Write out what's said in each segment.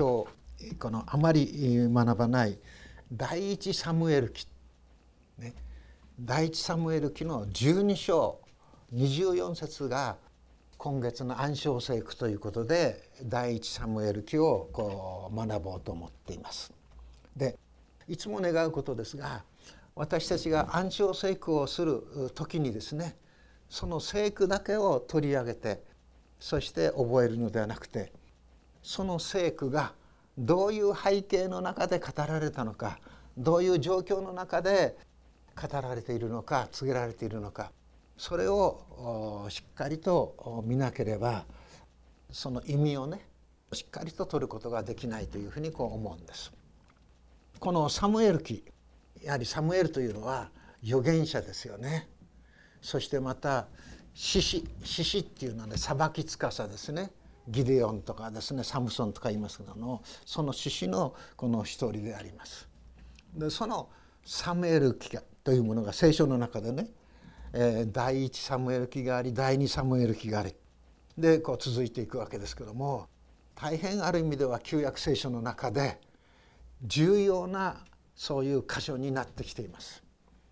今日このあまり学ばない第一サムエル記、ね、第一サムエル記の12章24節が今月の暗唱聖句ということで第一サムエル記をこう学ぼうと思っています。でいつも願うことですが私たちが暗唱聖句をする時にですねその聖句だけを取り上げてそして覚えるのではなくてその聖句がどういう背景の中で語られたのかどういう状況の中で語られているのか告げられているのかそれをしっかりと見なければその意味をねしっかりと取ることができないというふうにこう思うんです。このサムエル記やはりサムエルというのは預言者ですよね。そしてまた獅子獅子っていうのはね裁き司ですね。ギデオンとかですねサムソンとか言いますけどもその獅子のこの一人であります。でそのサムエル記というものが聖書の中でねえー、第一サムエル記があり第二サムエル記がありでこう続いていくわけですけども大変ある意味では旧約聖書の中で重要なそういう箇所になってきています。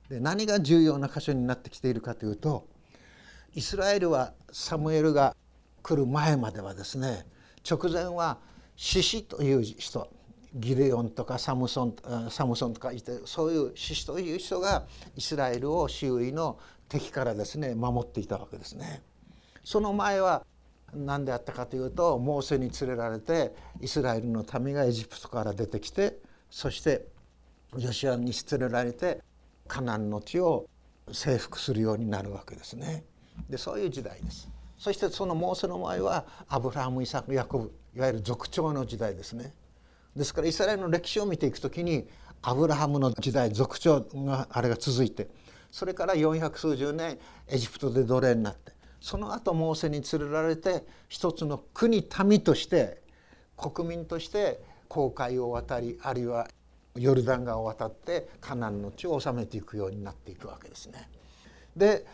で何が重要な箇所になってきているかというとイスラエルはサムエルが来る前まではですね直前は獅子という人ギデオンとかサムソンサムソンとかいてそういう獅子という人がイスラエルを周囲の敵からですね守っていたわけですね。その前は何であったかというとモーセに連れられてイスラエルの民がエジプトから出てきてそしてヨシアに連れられてカナンの地を征服するようになるわけですね。でそういう時代です。そしてそのモーセの前はアブラハムイサクヤコブいわゆる族長の時代ですね。ですからイスラエルの歴史を見ていくときにアブラハムの時代族長があれが続いてそれから400数十年エジプトで奴隷になってその後モーセに連れられて一つの国民として国民として航海を渡りあるいはヨルダン川を渡ってカナンの地を治めていくようになっていくわけですね。で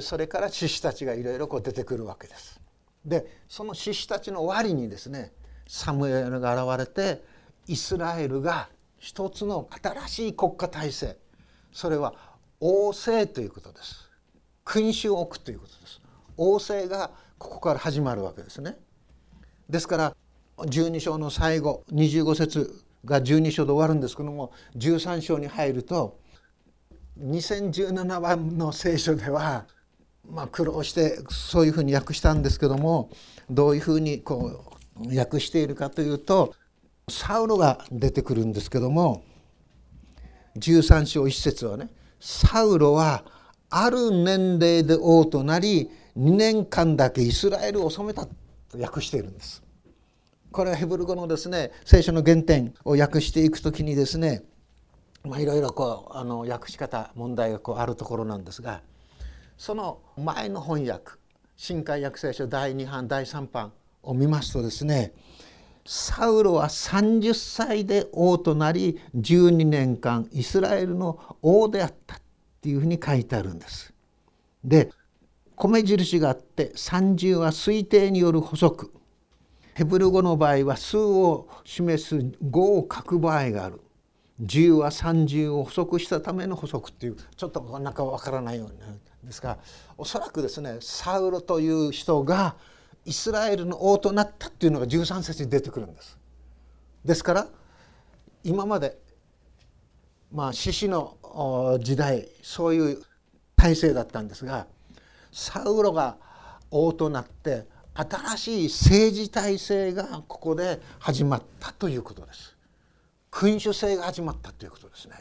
それから獅子たちがいろいろ出てくるわけです。でその獅子たちの終わりにですねサムエルが現れてイスラエルが一つの新しい国家体制。それは王政ということです。君主を置くということです。王政がここから始まるわけですね。ですから12章の最後25節が12章で終わるんですけども13章に入ると2017番の聖書ではまあ苦労してそういうふうに訳したんですけどもどういうふうにこう訳しているかというとサウロが出てくるんですけども13章1節はねサウロはある年齢で王となり2年間だけイスラエルを治めたと訳しているんです。これはヘブル語のですね聖書の原点を訳していく時にですねまあいろいろこうあの訳し方問題がこうあるところなんですがその前の翻訳新海訳聖書第2版第3版を見ますとですねサウロは30歳で王となり12年間イスラエルの王であったっていうふうに書いてあるんです。で米印があって30は推定による補足ヘブル語の場合は数を示す5を書く場合がある10は30を補足したための補足っていうちょっとなんかわからないようになるんですがおそらくですねサウロという人がイスラエルの王となったっていうのが13節に出てくるんです。ですから今までまあ獅子の時代そういう体制だったんですがサウロが王となって新しい政治体制がここで始まったということです。君主制が始まったということですね。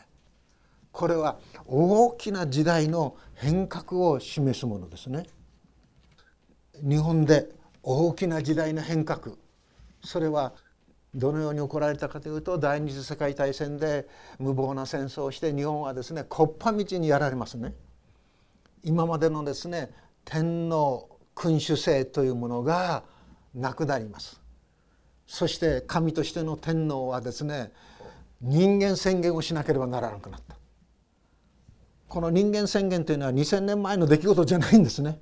これは大きな時代の変革を示すものですね。日本で大きな時代の変革それはどのように起こられたかというと第二次世界大戦で無謀な戦争をして日本はですね木っ端道にやられますね。今までのですね天皇君主制というものがなくなります。そして神としての天皇はですね人間宣言をしなければならなくなった。この人間宣言というのは2,000年前の出来事じゃないんですね。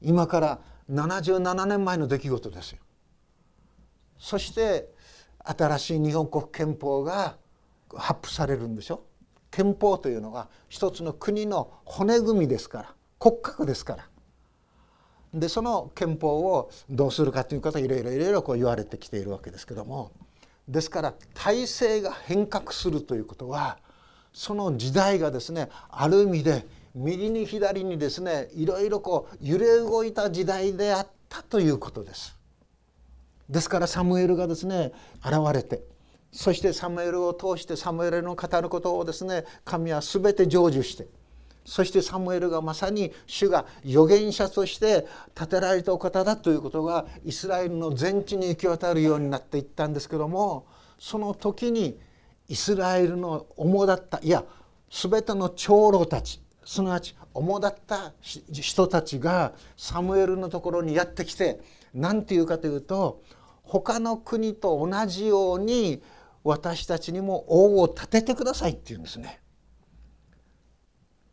今から77年前の出来事ですよ。そして新しい日本国憲法が発布されるんでしょ憲法というのは一つの国の骨組みですから骨格ですからでその憲法をどうするかということはいろいろいろいろこう言われてきているわけですけどもですから体制が変革するということはその時代がですねある意味で右に左にですねいろいろこう揺れ動いた時代であったということです。ですからサムエルがですね現れてそしてサムエルを通してサムエルの語ることをですね神は全て成就してそしてサムエルがまさに主が預言者として立てられたお方だということがイスラエルの全地に行き渡るようになっていったんですけどもその時にイスラエルの主だったいや全ての長老たちすなわち主だった人たちがサムエルのところにやってきて何て言うかというと他の国と同じように私たちにも王を立ててくださいって言うんですね。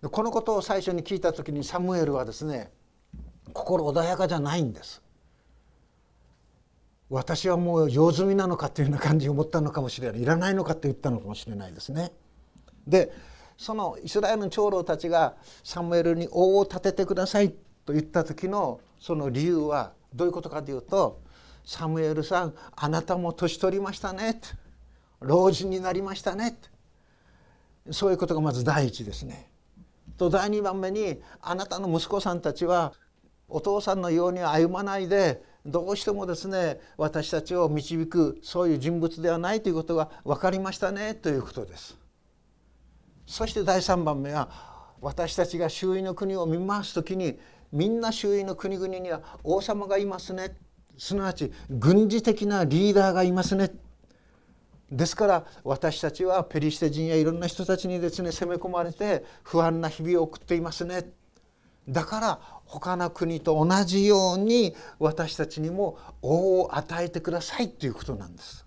このことを最初に聞いた時にサムエルはですね心穏やかじゃないんです。私はもう用済みなのかというような感じを思ったのかもしれないいらないのかって言ったのかもしれないですね。でそのイスラエルの長老たちがサムエルに王を立ててくださいと言った時のその理由はどういうことかというと「サムエルさんあなたも年取りましたね」老人になりましたね」そういうことがまず第一ですね。と第2番目にあなたの息子さんたちはお父さんのように歩まないでどうしてもですね私たちを導くそういう人物ではないということが分かりましたねということです。そして第3番目は私たちが周囲の国を見回す時にみんな周囲の国々には王様がいますねすなわち軍事的なリーダーがいますねですから私たちはペリシテ人やいろんな人たちにですね攻め込まれて不安な日々を送っていますね。だから他の国と同じように私たちにも王を与えてくださいということなんです。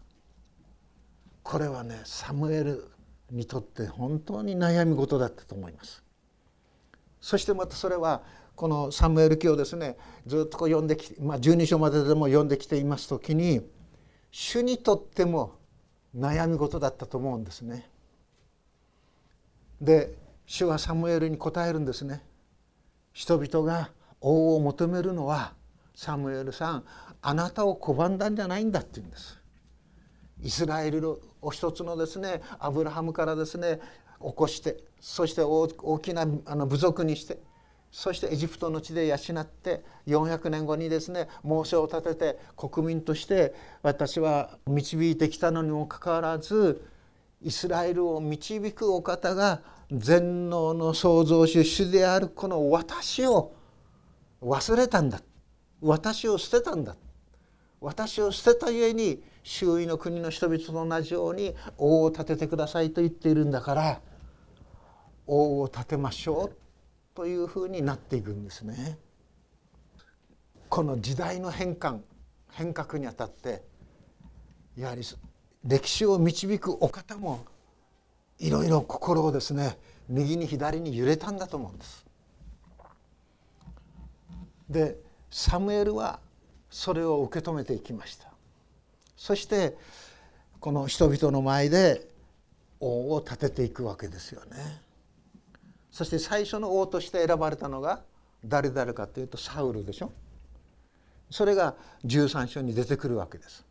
これはねサムエルにとって本当に悩み事だったと思います。そしてまたそれはこのサムエル記をですねずっとこう読んできて、まあ、12章まででも読んできています時に主にとっても悩み事だったと思うんですね。で主はサムエルに答えるんですね。人々が王を求めるのはサムエルさんあなたを拒んだんじゃないんだって言うんです。イスラエルを一つのですねアブラハムからですね起こしてそして大きなあの部族にしてそしてエジプトの地で養って400年後にですね猛暑を立てて国民として私は導いてきたのにもかかわらずイスラエルを導くお方が全能の創造主主であるこの私を忘れたんだ。私を捨てたんだ。私を捨てたゆえに周囲の国の人々と同じように王を立ててくださいと言っているんだから王を立てましょう。というふうになっていくんですね。この時代の変換変革にあたってやはり歴史を導くお方もいろいろ心をですね右に左に揺れたんだと思うんです。でサムエルはそれを受け止めていきました。そしてこの人々の前で王を立てていくわけですよね。そして最初の王として選ばれたのが誰々かというとサウルでしょ。それが13章に出てくるわけです。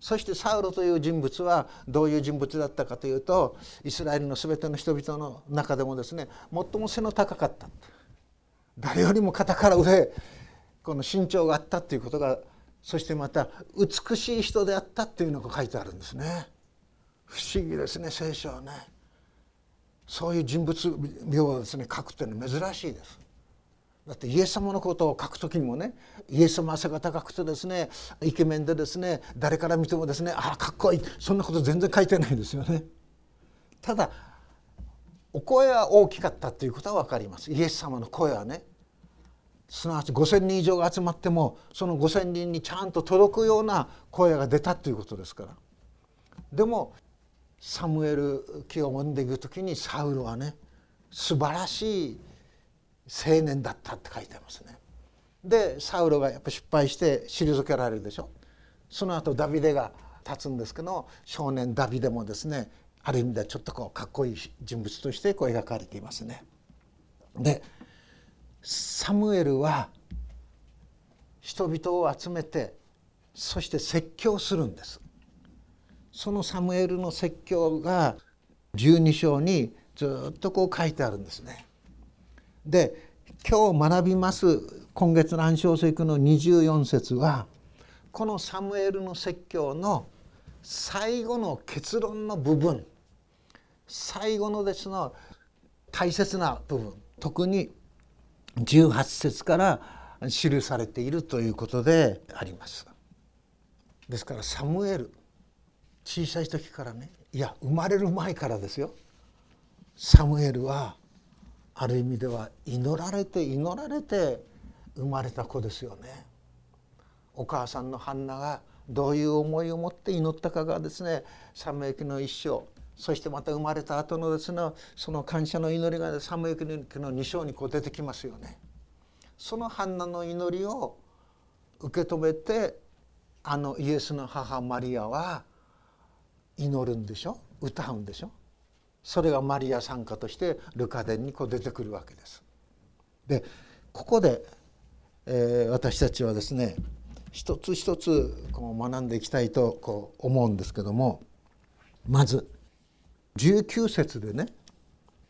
そしてサウルという人物はどういう人物だったかというとイスラエルの全ての人々の中でもですね最も背の高かった。誰よりも肩から上この身長があったということがそしてまた美しい人であったっていうのが書いてあるんですね。不思議ですね聖書はね。そういう人物名をですね書くというのは珍しいです。だってイエス様のことを書く時にもねイエス様背が高くてですねイケメンでですね誰から見てもですねああかっこいいそんなこと全然書いてないですよね。ただお声は大きかったということは分かります。イエス様の声はねすなわち5,000人以上が集まってもその5,000人にちゃんと届くような声が出たということですから。でもサムエル記を読んでいく時にサウルはね素晴らしい青年だったって書いてますね。でサウルがやっぱ失敗して退けられるでしょ。その後ダビデが立つんですけど少年ダビデもですねある意味ではちょっとこうかっこいい人物としてこう描かれていますね。でサムエルは人々を集めてそして説教するんです。そのサムエルの説教が12章にずっとこう書いてあるんですね。で今日学びます今月の暗唱聖句の24節はこのサムエルの説教の最後の結論の部分最後のですの大切な部分特に18節から記されているということであります。ですからサムエル小さい時からねいや生まれる前からですよサムエルはある意味では祈られて祈られて生まれた子ですよね。お母さんのハンナがどういう思いを持って祈ったかがですねサムエルの一生そしてまた生まれた後のですねその感謝の祈りがサムエルの2章にこう出てきますよね。そのハンナの祈りを受け止めてあのイエスの母マリアは祈るんでしょ？歌うんでしょ？それがマリア参加としてルカ伝にこう出てくるわけです。でここで、えー、私たちはですね一つ一つこう学んでいきたいとこう思うんですけどもまず19節でね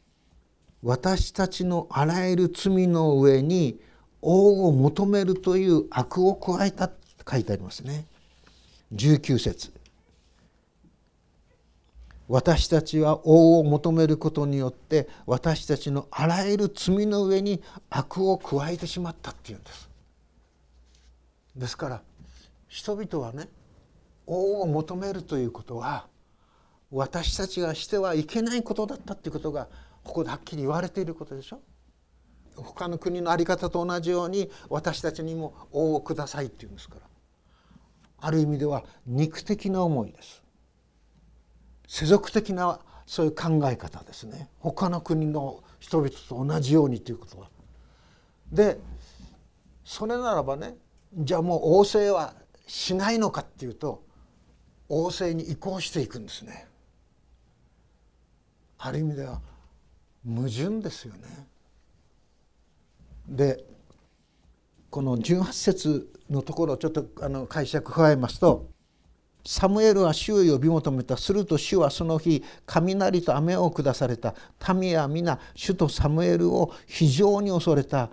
「私たちのあらゆる罪の上に王を求めるという悪を加えた」って書いてありますね。19節私たちは王を求めることによって私たちのあらゆる罪の上に悪を加えてしまったっていうんです。ですから人々はね王を求めるということは私たちがしてはいけないことだったっていうことがここではっきり言われていることでしょ。他の国の在り方と同じように私たちにも王をくださいっていうんですからある意味では肉的な思いです。世俗的なそういう考え方ですね他の国の人々と同じようにということは。でそれならばねじゃあもう王政はしないのかっていうと王政に移行していくんですね。ある意味では矛盾ですよね。でこの18節のところをちょっとあの解釈加えますとサムエルは主を呼び求めた。すると主はその日雷と雨を下された。民は皆主とサムエルを非常に恐れた。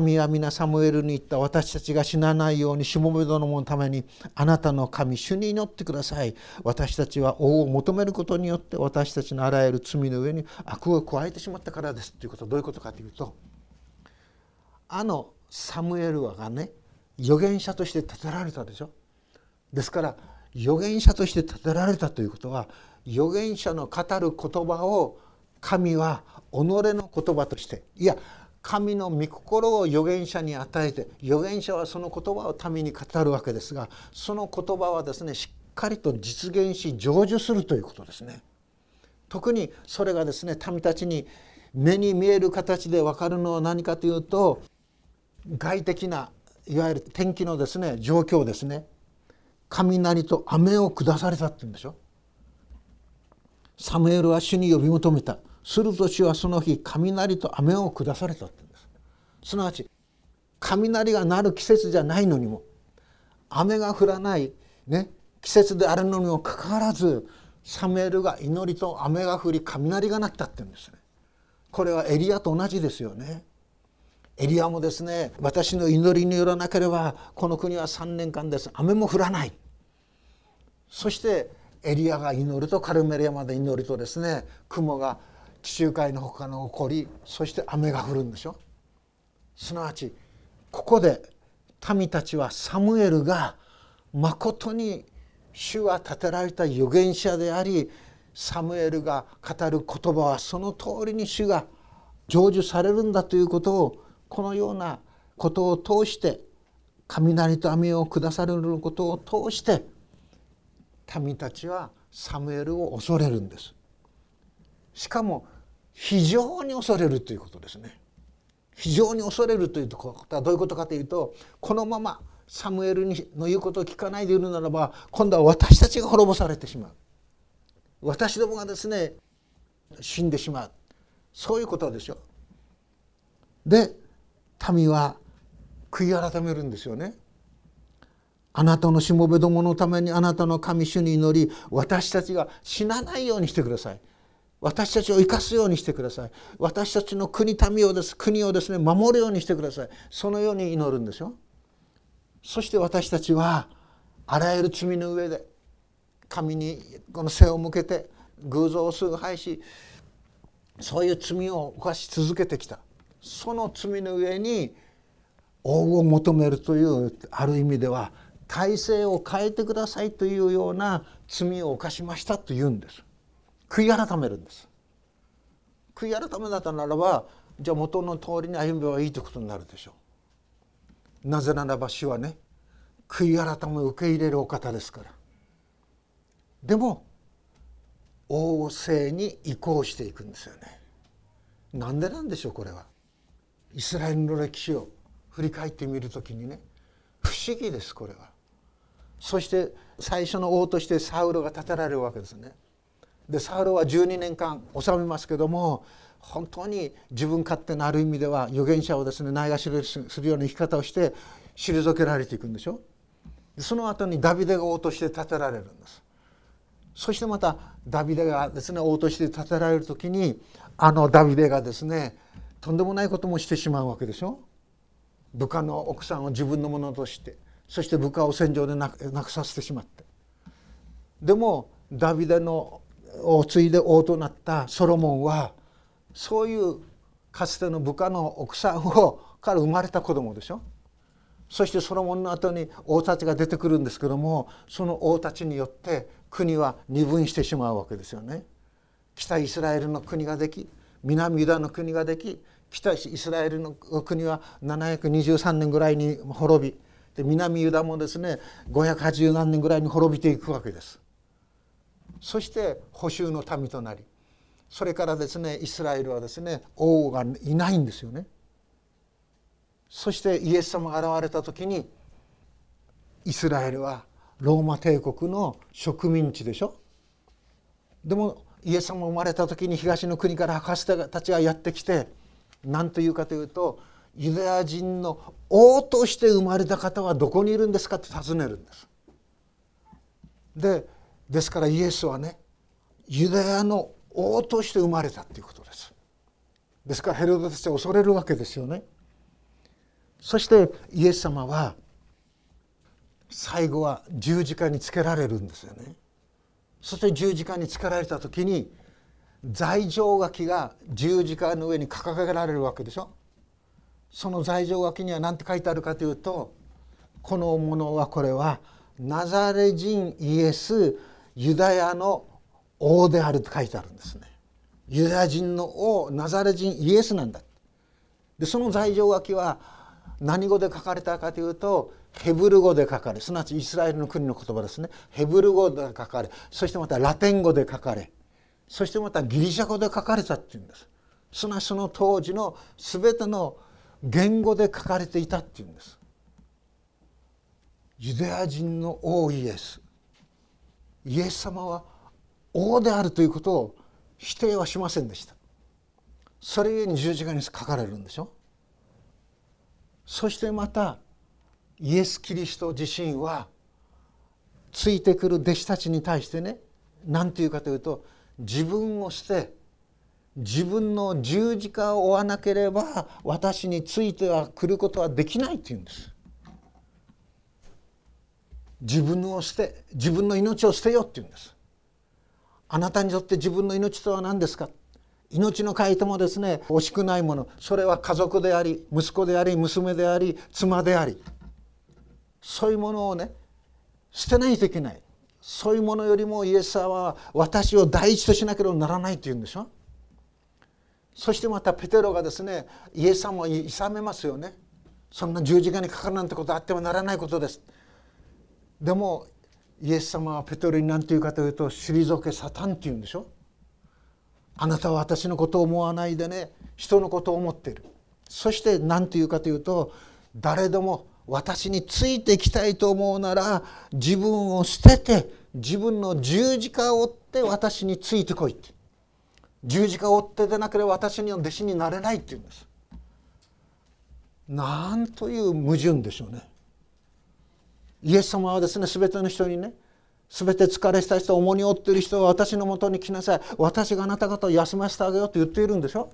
民は皆サムエルに言った。私たちが死なないようにしもべ殿のためにあなたの神主に祈ってください。私たちは王を求めることによって私たちのあらゆる罪の上に悪を加えてしまったからです。ということはどういうことかというとあのサムエルはがね預言者として立てられたでしょ。ですから預言者として立てられたということは預言者の語る言葉を神は己の言葉としていや神の御心を預言者に与えて預言者はその言葉を民に語るわけですがその言葉はですねしっかりと実現し成就するということですね。特にそれがですね民たちに目に見える形で分かるのは何かというと外的ないわゆる天気のですね状況ですね雷と雨を下されたって言うんでしょ？サムエルは主に呼び求めた。すると主はその日雷と雨を下されたって言うんです。すなわち雷が鳴る季節じゃないのにも雨が降らないね季節であるのにもかかわらずサムエルが祈りと雨が降り雷が鳴ったって言うんですね。これはエリアと同じですよね。エリアもですね私の祈りによらなければこの国は3年間です。雨も降らない。そしてエリアが祈るとカルメル山で祈るとですね雲が地中海の他の起こりそして雨が降るんでしょ。すなわちここで民たちはサムエルがまことに主は立てられた預言者でありサムエルが語る言葉はその通りに主が成就されるんだということをこのようなことを通して雷と雨を下されることを通して民たちはサムエルを恐れるんです。しかも非常に恐れるということですね。非常に恐れるということはどういうことかというとこのままサムエルの言うことを聞かないでいるならば今度は私たちが滅ぼされてしまう。私どもがですね死んでしまう。そういうことでしょで民は悔い改めるんですよね。あなたのしもべどものためにあなたの神主に祈り私たちが死なないようにしてください。私たちを生かすようにしてください。私たちの国民をです国をですね守るようにしてください。そのように祈るんですよ。そして私たちはあらゆる罪の上で神にこの背を向けて偶像を崇拝しそういう罪を犯し続けてきた。その罪の上に王を求めるというある意味では体制を変えてくださいというような罪を犯しましたと言うんです。悔い改めるんです。悔い改めだったならばじゃあ元の通りに歩めばいいということになるでしょう。なぜならば主はね悔い改めを受け入れるお方ですから。でも王政に移行していくんですよね。なんでなんでしょうこれは。イスラエルの歴史を振り返ってみるときにね不思議ですこれは。そして最初の王としてサウロが立てられるわけですね。でサウロは12年間治めますけども本当に自分勝手なある意味では預言者をですねないがしろするような生き方をして退けられていくんでしょ。その後にダビデが王として立てられるんです。そしてまたダビデがですね王として立てられる時にあのダビデがですねとんでもないこともしてしまうわけでしょ？部下の奥さんを自分のものとしてそして部下を戦場でなくさせてしまって。でもダビデのを継いで王となったソロモンはそういうかつての部下の奥さんをから生まれた子供でしょ？そしてソロモンの後に王たちが出てくるんですけどもその王たちによって国は二分してしまうわけですよね。北イスラエルの国ができ南ユダの国ができ北イスラエルの国は723年ぐらいに滅びで南ユダもですね580何年ぐらいに滅びていくわけです。そして補修の民となりそれからですねイスラエルはですね王がいないんですよね。そしてイエス様が現れた時にイスラエルはローマ帝国の植民地でしょでもイエス様が生まれた時に東の国から博士たちがやってきて何というかというとユダヤ人の王として生まれた方はどこにいるんですかって尋ねるんです。でですからイエスはねユダヤの王として生まれたっていうことです。ですからヘロデたちは恐れるわけですよね。そしてイエス様は最後は十字架につけられるんですよね。そして十字架につけられた時に罪状書きが十字架の上に掲げられるわけでしょ？その罪状書きには何て書いてあるかというとこのものはこれはナザレ人イエスユダヤの王であると書いてあるんですね。ユダヤ人の王ナザレ人イエスなんだ。でその罪状書きは何語で書かれたかというとヘブル語で書かれすなわちイスラエルの国の言葉ですねヘブル語で書かれそしてまたラテン語で書かれそしてまたギリシャ語で書かれたっていうんです。すなわちその当時の全ての言語で書かれていたっていうんです。ユダヤ人の王イエス。イエス様は王であるということを否定はしませんでした。それゆえに十字架に書かれるんでしょ。そしてまたイエス・キリスト自身はついてくる弟子たちに対してね何て言うかというと自分を捨て自分の十字架を追わなければ私については来ることはできないって言うんです。自分を捨て自分の命を捨てよって言うんです。あなたにとって自分の命とは何ですか？命の書いてもですね惜しくないものそれは家族であり息子であり娘であり妻でありそういうものをね捨てないといけないそういうものよりもイエス様は私を第一としなければならないと言うんでしょ？そしてまたペテロがですねイエス様をいさめますよね。そんな十字架にかかるなんてことあってはならないことです。でもイエス様はペテロに何て言うかというと退けサタンって言うんでしょ？あなたは私のことを思わないでね人のことを思っている。そして何て言うかというと誰でも私についていきたいと思うなら自分を捨てて自分の十字架を追って私についてこいって。十字架を追ってでなければ私には弟子になれないって言うんです。なんという矛盾でしょうね。イエス様はですね全ての人にね全て疲れした人重荷を負っている人は私のもとに来なさい。私があなた方を休ませてあげようと言っているんでしょ？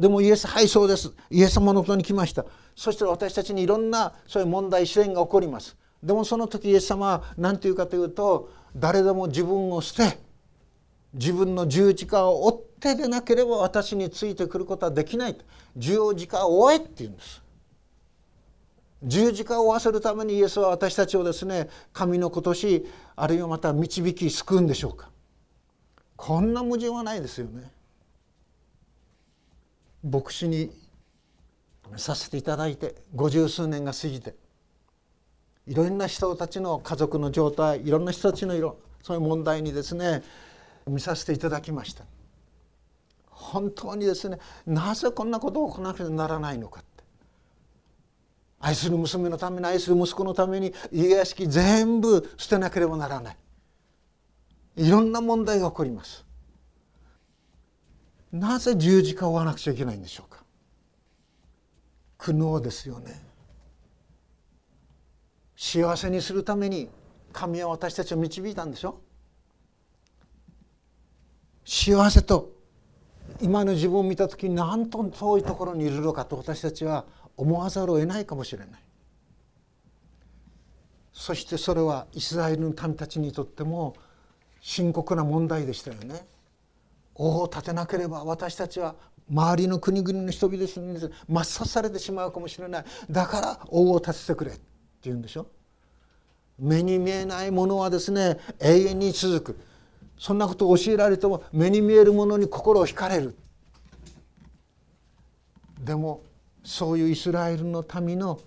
でもイエスはいそうです。イエス様のもとに来ました。そして私たちにいろんなそういう問題試練が起こります。でもその時イエス様は何て言うかというと誰でも自分を捨て自分の十字架を追ってでなければ私についてくることはできない十字架を追えって言うんです。十字架を追わせるためにイエスは私たちをですね神の子としあるいはまた導き救うんでしょうか。こんな矛盾はないですよね。牧師にさせていただいて五十数年が過ぎていろんな人たちの家族の状態いろんな人たちの色そういう問題にですね見させていただきました。本当にですねなぜこんなことを行わなくてならないのかって。愛する娘のために愛する息子のために家屋敷全部捨てなければならない。いろんな問題が起こります。なぜ十字架を追わなくちゃいけないんでしょうか？苦悩ですよね。幸せにするために神は私たちを導いたんでしょ？幸せと今の自分を見た時になんと遠いところにいるのかと私たちは思わざるを得ないかもしれない。そしてそれはイスラエルの民たちにとっても深刻な問題でしたよね。王を立てなければ私たちは周りの国々の人々に抹殺されてしまうかもしれない。だから王を立ててくれ。って言うんでしょ。目に見えないものはですね永遠に続く。そんなことを教えられても目に見えるものに心を惹かれる。でもそういうイスラエルの民の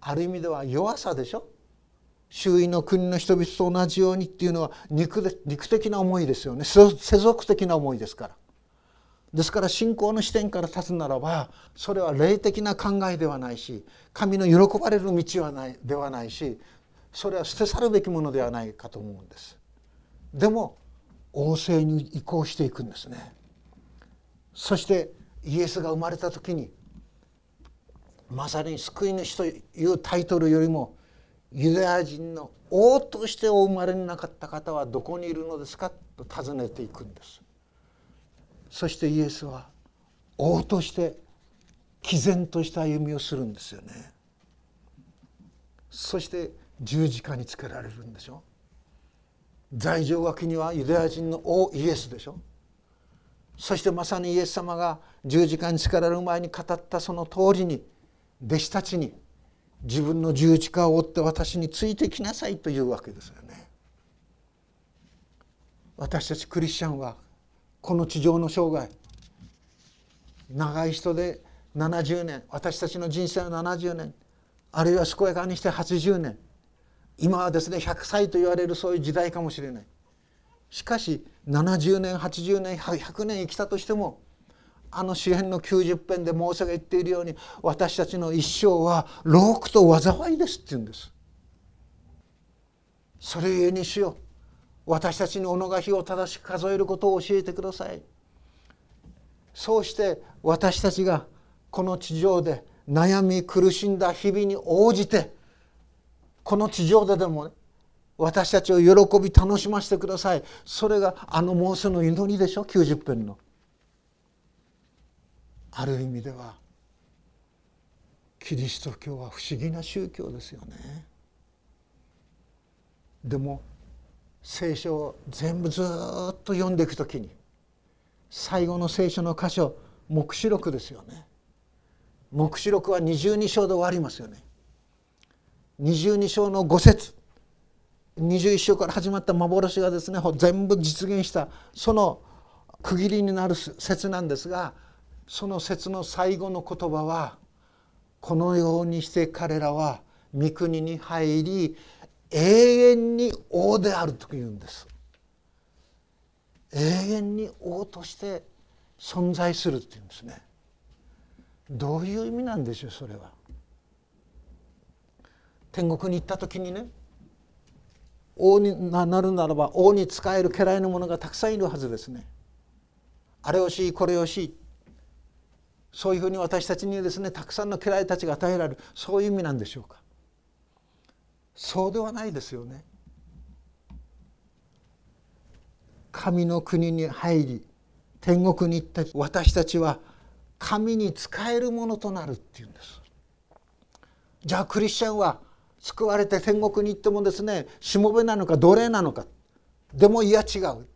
ある意味では弱さでしょ。周囲の国の人々と同じようにっていうのは肉で肉的な思いですよね。世俗的な思いですから。ですから信仰の視点から立つならばそれは霊的な考えではないし神の喜ばれる道はないではないしそれは捨て去るべきものではないかと思うんです。でも王政に移行していくんですね。そしてイエスが生まれた時にまさに救い主というタイトルよりもユダヤ人の王としてお生まれになかった方はどこにいるのですかと尋ねていくんです。そしてイエスは王として毅然とした歩みをするんですよね。そして十字架につけられるんでしょ。罪状脇にはユダヤ人の王イエスでしょ。そしてまさにイエス様が十字架につけられる前に語ったその通りに弟子たちに自分の十字架を追って私についてきなさいというわけですよね。私たちクリスチャンはこの地上の生涯長い人で70年私たちの人生は70年あるいは健やかにして80年今はですね100歳と言われるそういう時代かもしれないしかし70年80年100年生きたとしてもあの詩篇の90編でモーセが言っているように私たちの一生は労苦と災いですって言うんです。それゆえにしよう。私たちに己が日を正しく数えることを教えてください。そうして私たちがこの地上で悩み苦しんだ日々に応じてこの地上ででも、私たちを喜び楽しませてください。それがあのモーセの祈りでしょ90編の。ある意味ではキリスト教は不思議な宗教ですよね。でも聖書を全部ずっと読んでいく時に最後の聖書の箇所黙示録ですよね。黙示録は22章で終わりますよね。22章の5節21章から始まった幻がですね全部実現したその区切りになる説なんですがその説の最後の言葉はこのようにして彼らは御国に入り永遠に王であるというんです。永遠に王として存在するっていうんですね。どういう意味なんでしょうそれは。天国に行った時にね王になるならば王に仕える家来の者がたくさんいるはずですね。あれをしこれをしそういうふうに私たちにですねたくさんの家来たちが与えられるそういう意味なんでしょうかそうではないですよね。神の国に入り天国に行った私たちは神に仕えるものとなるっていうんです。じゃあクリスチャンは救われて天国に行ってもですねしもべなのか奴隷なのかでもいや違う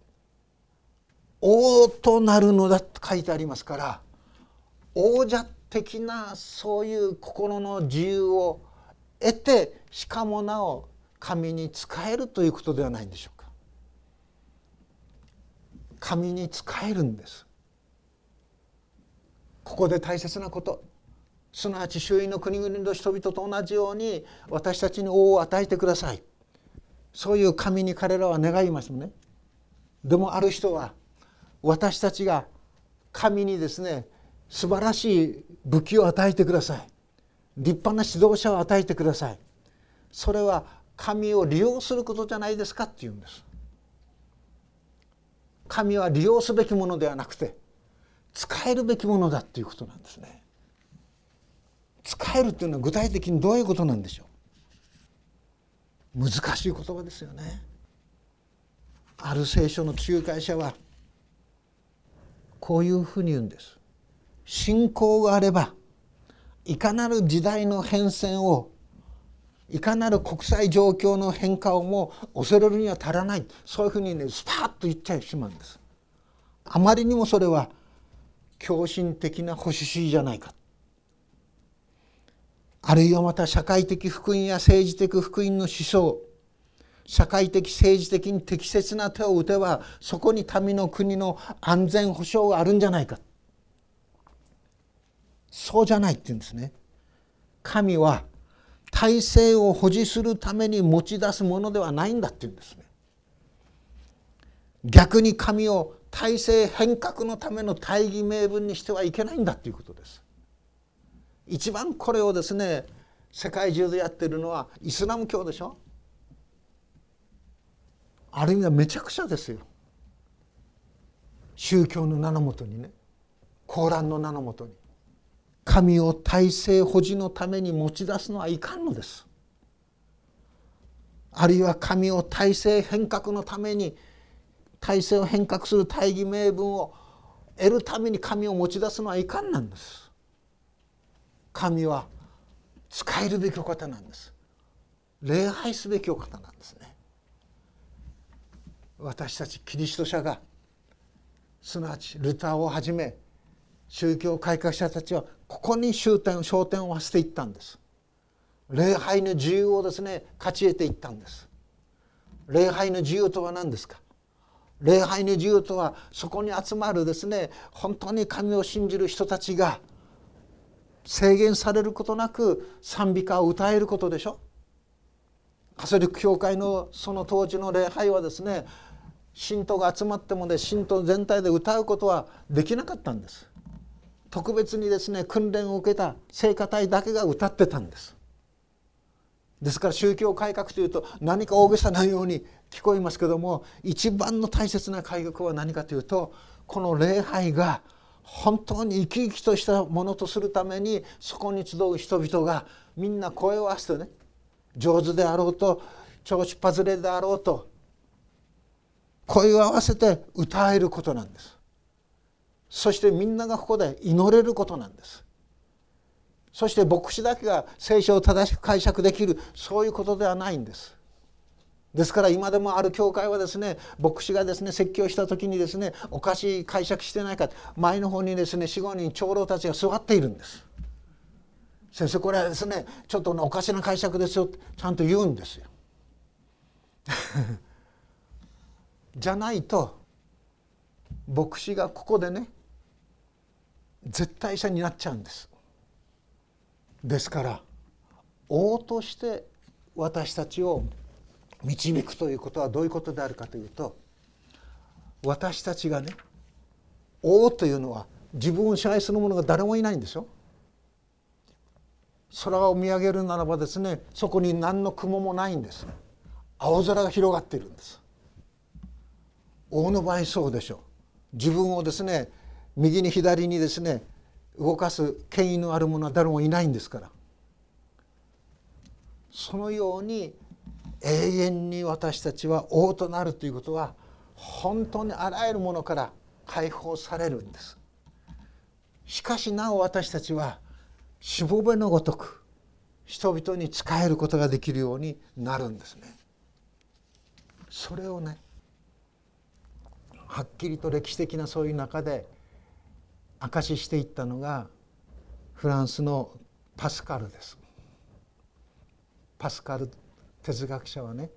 王となるのだと書いてありますから王者的なそういう心の自由を得てしかもなお神に仕えるということではないんでしょうか。神に仕えるんです。ここで大切なことすなわち周囲の国々の人々と同じように私たちに王を与えてくださいそういう神に彼らは願いますねでもある人は私たちが神にですね素晴らしい武器を与えてください。立派な指導者を与えてください。それは神を利用することじゃないですかって言うんです。神は利用すべきものではなくて使えるべきものだっていうことなんですね。使えるっていうのは具体的にどういうことなんでしょう。難しい言葉ですよね。ある聖書の仲介者はこういうふうに言うんです。信仰があればいかなる時代の変遷をいかなる国際状況の変化をも恐れるには足らない。そういうふうにねスパッと言っちゃいしまうんです。あまりにもそれは狂信的な保守主義じゃないか。あるいはまた社会的福音や政治的福音の思想社会的政治的に適切な手を打てばそこに民の国の安全保障があるんじゃないか。そうじゃないって言うんですね。神は体制を保持するために持ち出すものではないんだって言うんですね。逆に神を体制変革のための大義名分にしてはいけないんだということです。一番これをですね世界中でやってるのはイスラム教でしょある意味はめちゃくちゃですよ宗教の名のもとにねコーランの名のもとに神を体制保持のために持ち出すのはいかんのです。あるいは神を体制変革のために体制を変革する大義名分を得るために神を持ち出すのはいかんなんです。神は使えるべきお方なんです。礼拝すべきお方なんですね。私たちキリスト者がすなわちルターをはじめ宗教改革者たちはここに終点焦点を合わせていったんです。礼拝の自由をですね勝ち得ていったんです。礼拝の自由とは何ですか？礼拝の自由とはそこに集まるですね本当に神を信じる人たちが制限されることなく賛美歌を歌えることでしょ？カソリック教会のその当時の礼拝はですね信徒が集まってもね信徒全体で歌うことはできなかったんです。特別にですね訓練を受けた聖歌隊だけが歌ってたんです。ですから宗教改革というと何か大げさなように聞こえますけども一番の大切な改革は何かというとこの礼拝が本当に生き生きとしたものとするためにそこに集う人々がみんな声を合わせてね上手であろうと調子パズレであろうと声を合わせて歌えることなんですそしてみんながここで祈れることなんです。そして牧師だけが聖書を正しく解釈できるそういうことではないんです。ですから今でもある教会はですね牧師がですね説教した時にですねおかしい解釈してないか前の方にですね45人長老たちが座っているんです。先生これはですねちょっとおかしな解釈ですよちゃんと言うんですよ。じゃないと牧師がここでね絶対者になっちゃうんです。ですから王として私たちを導くということはどういうことであるかというと私たちがね王というのは自分を支配する者が誰もいないんですよ。空を見上げるならばですねそこに何の雲もないんです。青空が広がっているんです。大の場合そうでしょう。自分をですね右に左にですね動かす権威のある者は誰もいないんですから。そのように永遠に私たちは王となるということは本当にあらゆるものから解放されるんです。しかしなお私たちはしもべのごとく人々に仕えることができるようになるんですね。それをねはっきりと歴史的なそういう中で証ししていったのがフランスのパスカルです。パスカル哲学者はね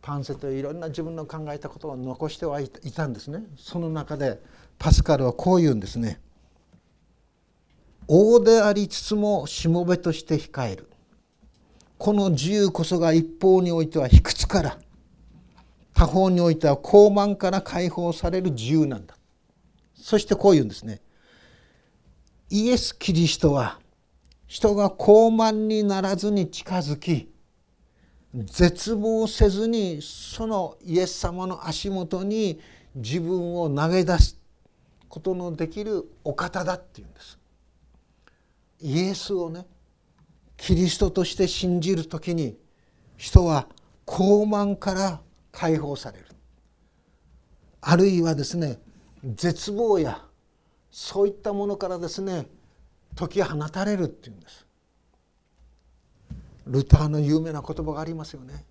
パンセといういろんな自分の考えたことを残してはいたんですね。その中でパスカルはこう言うんですね。王でありつつもしもべとして控える。この自由こそが一方においては卑屈から他方においては高慢から解放される自由なんだ。そしてこう言うんですね。イエス・キリストは人が高慢にならずに近づき絶望せずにそのイエス様の足元に自分を投げ出すことのできるお方だっていうんです。イエスをねキリストとして信じる時に人は高慢から解放されるあるいはですね絶望やそういったものからですね解き放たれるっていうんです。ルターの有名な言葉がありますよね。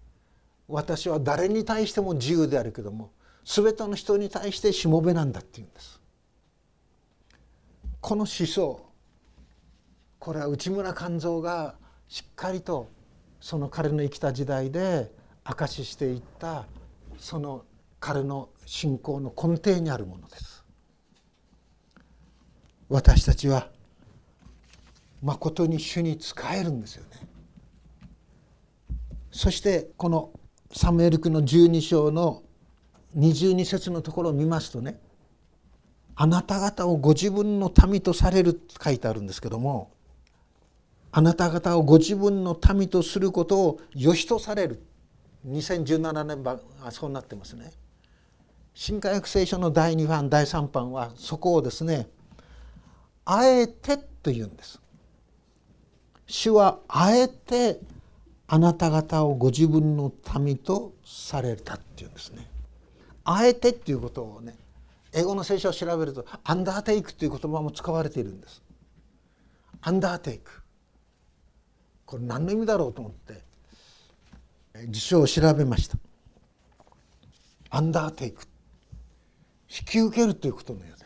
私は誰に対しても自由であるけども全ての人に対してしもべなんだっていうんです。この思想これは内村勘三がしっかりとその彼の生きた時代で証ししていったその彼の信仰の根底にあるものです。私たちはまことに主に仕えるんですよねそしてこのサムエル記の12章の22節のところを見ますとねあなた方をご自分の民とされるって書いてあるんですけどもあなた方をご自分の民とすることを良しとされる2017年版はそうなってますね。新科学聖書の第2版第3版はそこをですねあえてというんです。主はあえてあなた方をご自分の民とされたっていうんですね。あえてっていうことをね英語の聖書を調べるとアンダーテイクという言葉も使われているんです。アンダーテイクこれ何の意味だろうと思って辞書を調べました。アンダーテイク引き受けるということのようです。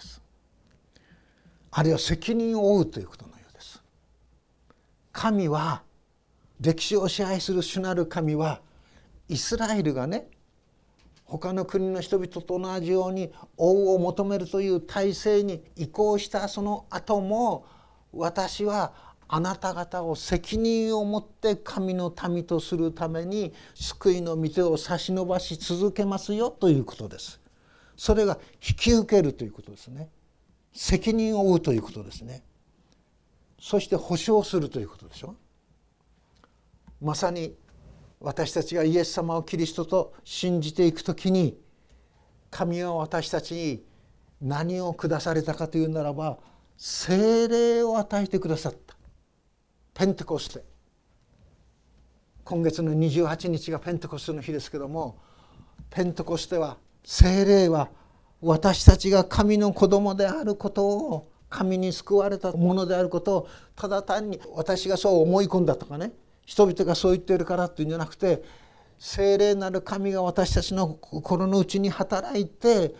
あるいは責任を負うということのようです。神は歴史を支配する主なる神はイスラエルがね他の国の人々と同じように王を求めるという体制に移行したその後も私はあなた方を責任を持って神の民とするために救いの御手を差し伸ばし続けますよということです。それが引き受けるということですね。責任を負うということですね。そして保証するということでしょ。まさに私たちがイエス様をキリストと信じていく時に神は私たちに何を下されたかというならば精霊を与えてくださったペンテコステ今月の28日がペンテコステの日ですけどもペンテコステは精霊は私たちが神の子供であることを神に救われたものであることをただ単に私がそう思い込んだとかね人々がそう言っているからっていうんじゃなくて聖霊なる神が私たちの心の内に働いて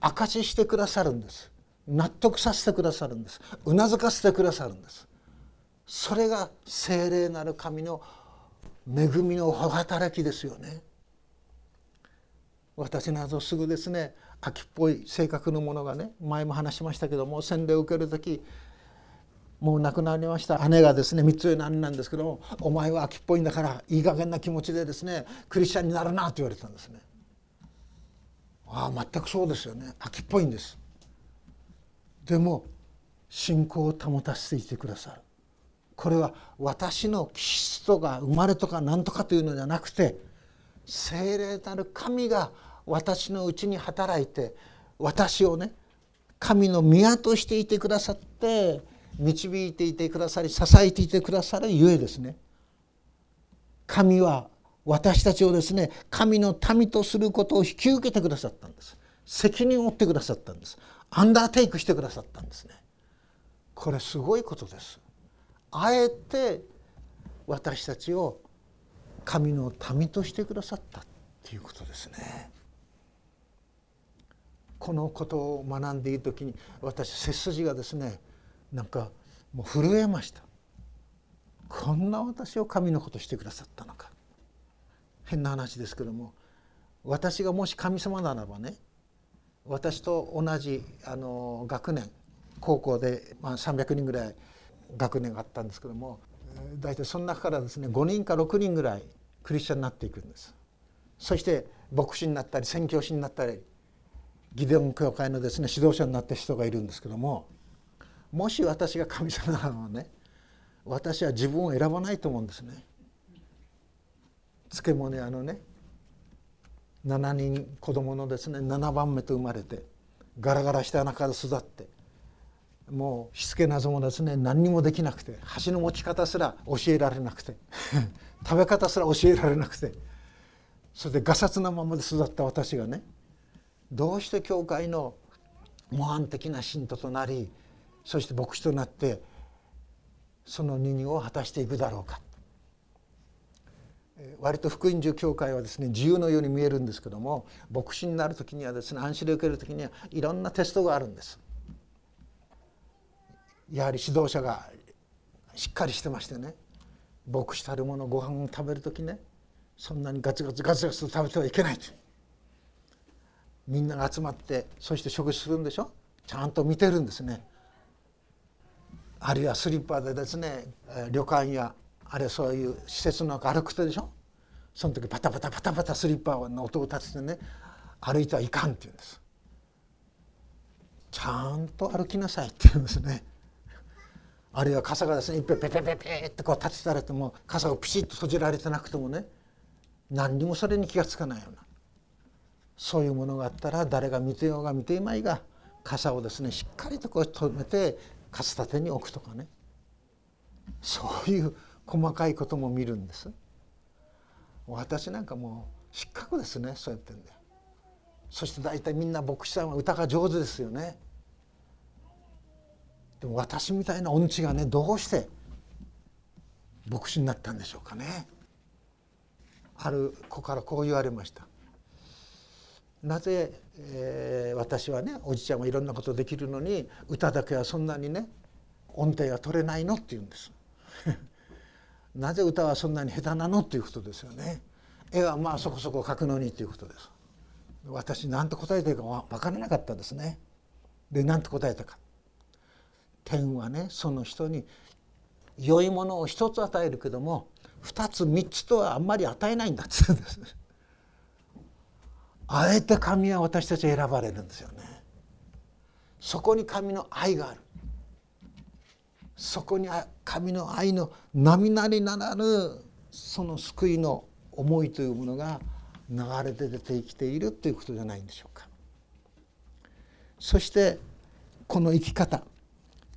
証ししてくださるんです。納得させてくださるんです。うなずかせてくださるんです。それが聖霊なる神の恵みの働きですよね。私などすぐですね秋っぽい性格のものがね前も話しましたけども洗礼を受ける時もう亡くなりました姉がですね三つ上の姉なんですけども「お前は秋っぽいんだからいい加減な気持ちでですねクリスチャンになるな」と言われたんですね。ああ全くそうですよね秋っぽいんです。でも信仰を保たせていてくださるこれは私の気質とか生まれとか何とかというのじゃなくて聖霊なる神が私のうちに働いて私をね神の宮としていてくださって導いていてくださり支えていてくださるゆえですね。神は私たちをですね神の民とすることを引き受けてくださったんです。責任を負ってくださったんです。アンダーテイクしてくださったんですね。これすごいことです。あえて私たちを神の民としてくださったっていうことですね。このことを学んでいる時に私背筋がですねなんかもう震えました。こんな私を神のことしてくださったのか。変な話ですけども私がもし神様ならばね私と同じあの学年高校で、まあ、300人ぐらい学年があったんですけども大体その中からですね5人か6人ぐらいクリスチャンになっていくんです。そして牧師になったり宣教師になったりギデオン教会のですね指導者になった人がいるんですけどももし私が神様ならね私は自分を選ばないと思うんですね。漬物屋のね7人子供のですね7番目と生まれてガラガラした中で育ってもうしつけ謎もですね何にもできなくて箸の持ち方すら教えられなくて 食べ方すら教えられなくてそれでがさつなままで育った私がねどうして教会の模範的な信徒となりそして牧師となってその任務を果たしていくだろうか割と福音住教会はですね自由のように見えるんですけども牧師になる時にはですね安心で受ける時にはいろんなテストがあるんです。やはり指導者がしっかりしてましてね牧師たるものご飯を食べる時ねそんなにガツガツガツガツと食べてはいけないとみんなが集まってそして食事するんでしょ？ちゃんと見てるんですね。あるいはスリッパでですね旅館やあるいはそういう施設の中歩くとでしょ？その時パタパタパタパタスリッパの音を立ててね歩いてはいかんって言うんです。ちゃんと歩きなさいって言うんですね。あるいは傘がですねいっぺんペペペペってこう立てられても傘がピシッと閉じられてなくてもね何にもそれに気が付かないような。そういうものがあったら誰が見てようが見ていまいが傘をですねしっかりとこう止めて傘立てに置くとかね。そういう細かいことも見るんです。私なんかもう失格ですねそうやってんで。そして大体みんな牧師さんは歌が上手ですよね。でも私みたいな音痴がねどうして牧師になったんでしょうかね。ある子からこう言われました。なぜ、えー、私はねおじちゃんはいろんなことできるのに歌だけはそんなにね音程が取れないのって言うんです。なぜ歌はそんなに下手なのっていうことですよね。絵はまあそこそこ描くのにっていうことです。私何と答えてるか分からなかったですね。で何と答えたか。天はねその人に良いものを一つ与えるけども二つ三つとはあんまり与えないんだって言うんです。あえて神は私たち選ばれるんですよねそこに神の愛があるそこに神の愛の並なりならぬその救いの思いというものが流れて出て生きているということじゃないんでしょうか。そしてこの生き方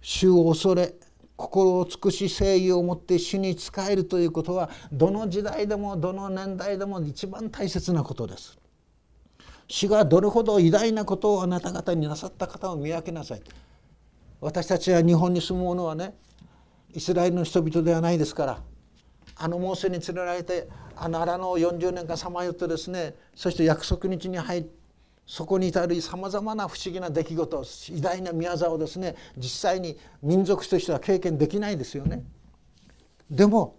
主を恐れ心を尽くし誠意を持って主に仕えるということはどの時代でもどの年代でも一番大切なことです。主がどれほど偉大なことをあなた方になさった方を見分けなさい。私たちは日本に住む者はねイスラエルの人々ではないですからあのモーセに連れられてあの荒野を40年間さまよってですねそして約束日に入ってそこに至るさまざまな不思議な出来事偉大な宮沢をですね実際に民族としては経験できないですよね。でも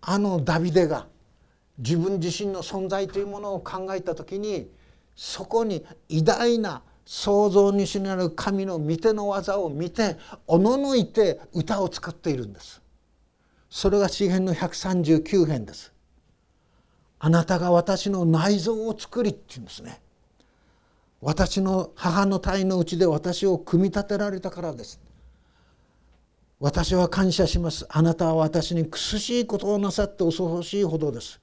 あのダビデが自分自身の存在というものを考えた時にそこに偉大な創造主なる神の御手の技を見ておののいて歌を作っているんです。それが詩篇の139編です。あなたが私の内臓を作りって言うんですね。私の母の体のうちで私を組み立てられたからです私は感謝しますあなたは私に苦しいことをなさって恐ろしいほどです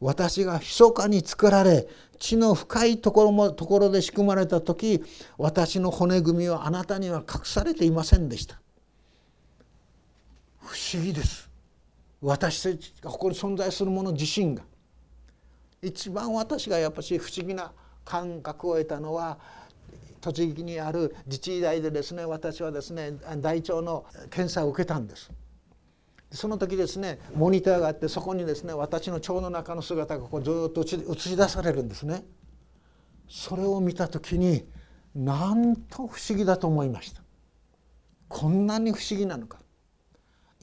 私が密かに作られ地の深いところもところで仕組まれた時私の骨組みはあなたには隠されていませんでした。不思議です。私たちがここに存在するもの自身が。一番私がやっぱし不思議な感覚を得たのは栃木にある自治医大でですね私はですね大腸の検査を受けたんです。その時ですねモニターがあってそこにですね私の腸の中の姿がこうずっと映し出されるんですね。それを見た時になんと不思議だと思いました。こんなに不思議なのか。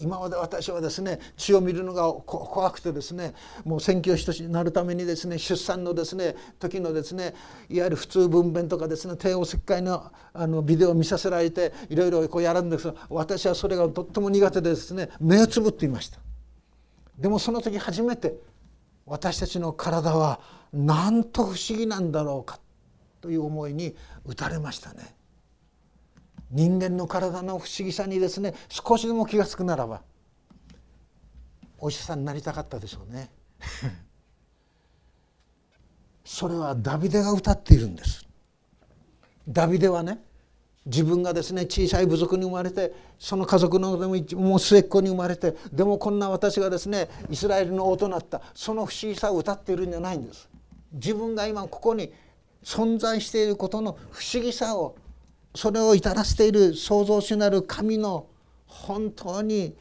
今まで私はですね血を見るのが怖くてですねもう宣教師となるためにですね出産のですね時のですねいわゆる普通分娩とかですね帝王切開のあのビデオを見させられていろいろこうやるんですが私はそれがとっても苦手でですね目をつぶっていましたでもその時初めて私たちの体はなんと不思議なんだろうかという思いに打たれましたね。人間の体の不思議さにですね少しでも気が付くならばお医者さんになりたかったでしょうね。それはダビデが歌っているんです。ダビデはね自分がですね小さい部族に生まれてその家族のでももう末っ子に生まれてでもこんな私がですねイスラエルの王となった。その不思議さを歌っているんじゃないんです。自分が今ここに存在していることの不思議さをそれを至らせている創造主なる神の本当に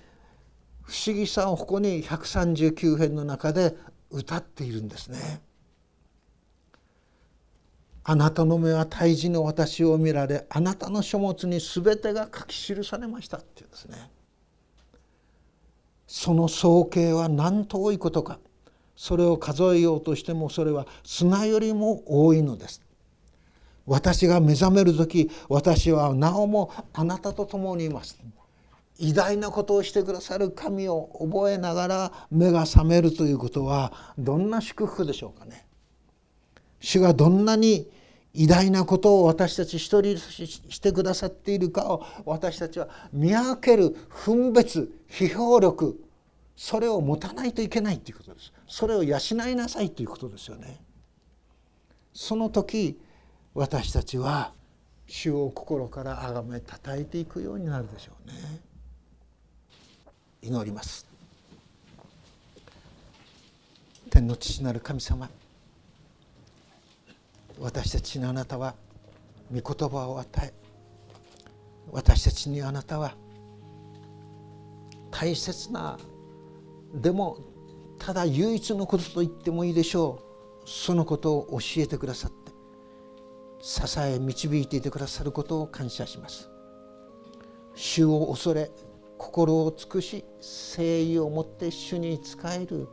不思議さをここに139編の中で歌っているんですね。あなたの目は胎児の私を見られあなたの書物に全てが書き記されましたっていうんですね。その総計は何と多いことかそれを数えようとしてもそれは砂よりも多いのです。私が目覚める時私はなおもあなたと共にいます。偉大なことをしてくださる神を覚えながら目が覚めるということはどんな祝福でしょうかね。主がどんなに偉大なことを私たち一人してくださっているかを私たちは見分ける分別批評力それを持たないといけないということです。それを養いなさいということですよね。その時私たちは主を心から崇めたえていくようになるでしょうね。祈ります。天の父なる神様私たちにあなたは御言葉を与え私たちにあなたは大切なでもただ唯一のことと言ってもいいでしょう。そのことを教えてくださっ支え導いていてくださることを感謝します。主を恐れ心を尽くし誠意を持って主に仕える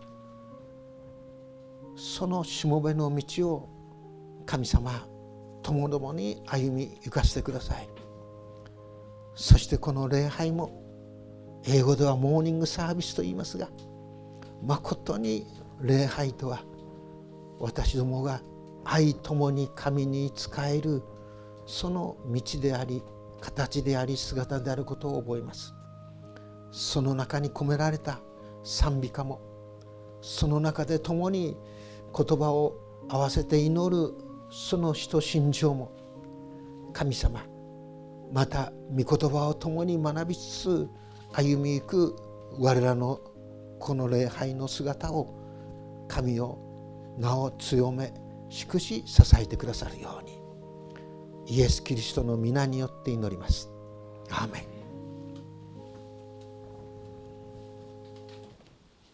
そのしもべの道を神様ともどもに歩み行かせてください。そしてこの礼拝も英語ではモーニングサービスと言いますがまことに礼拝とは私どもが愛ともに神に仕えるその道であり形であり姿であることを覚えます。その中に込められた賛美歌もその中で共に言葉を合わせて祈るその死と心情も神様また御言葉を共に学びつつ歩みゆく我らのこの礼拝の姿を神を名を強め祝し支えてくださるようにイエス・キリストの皆によって祈ります。アーメン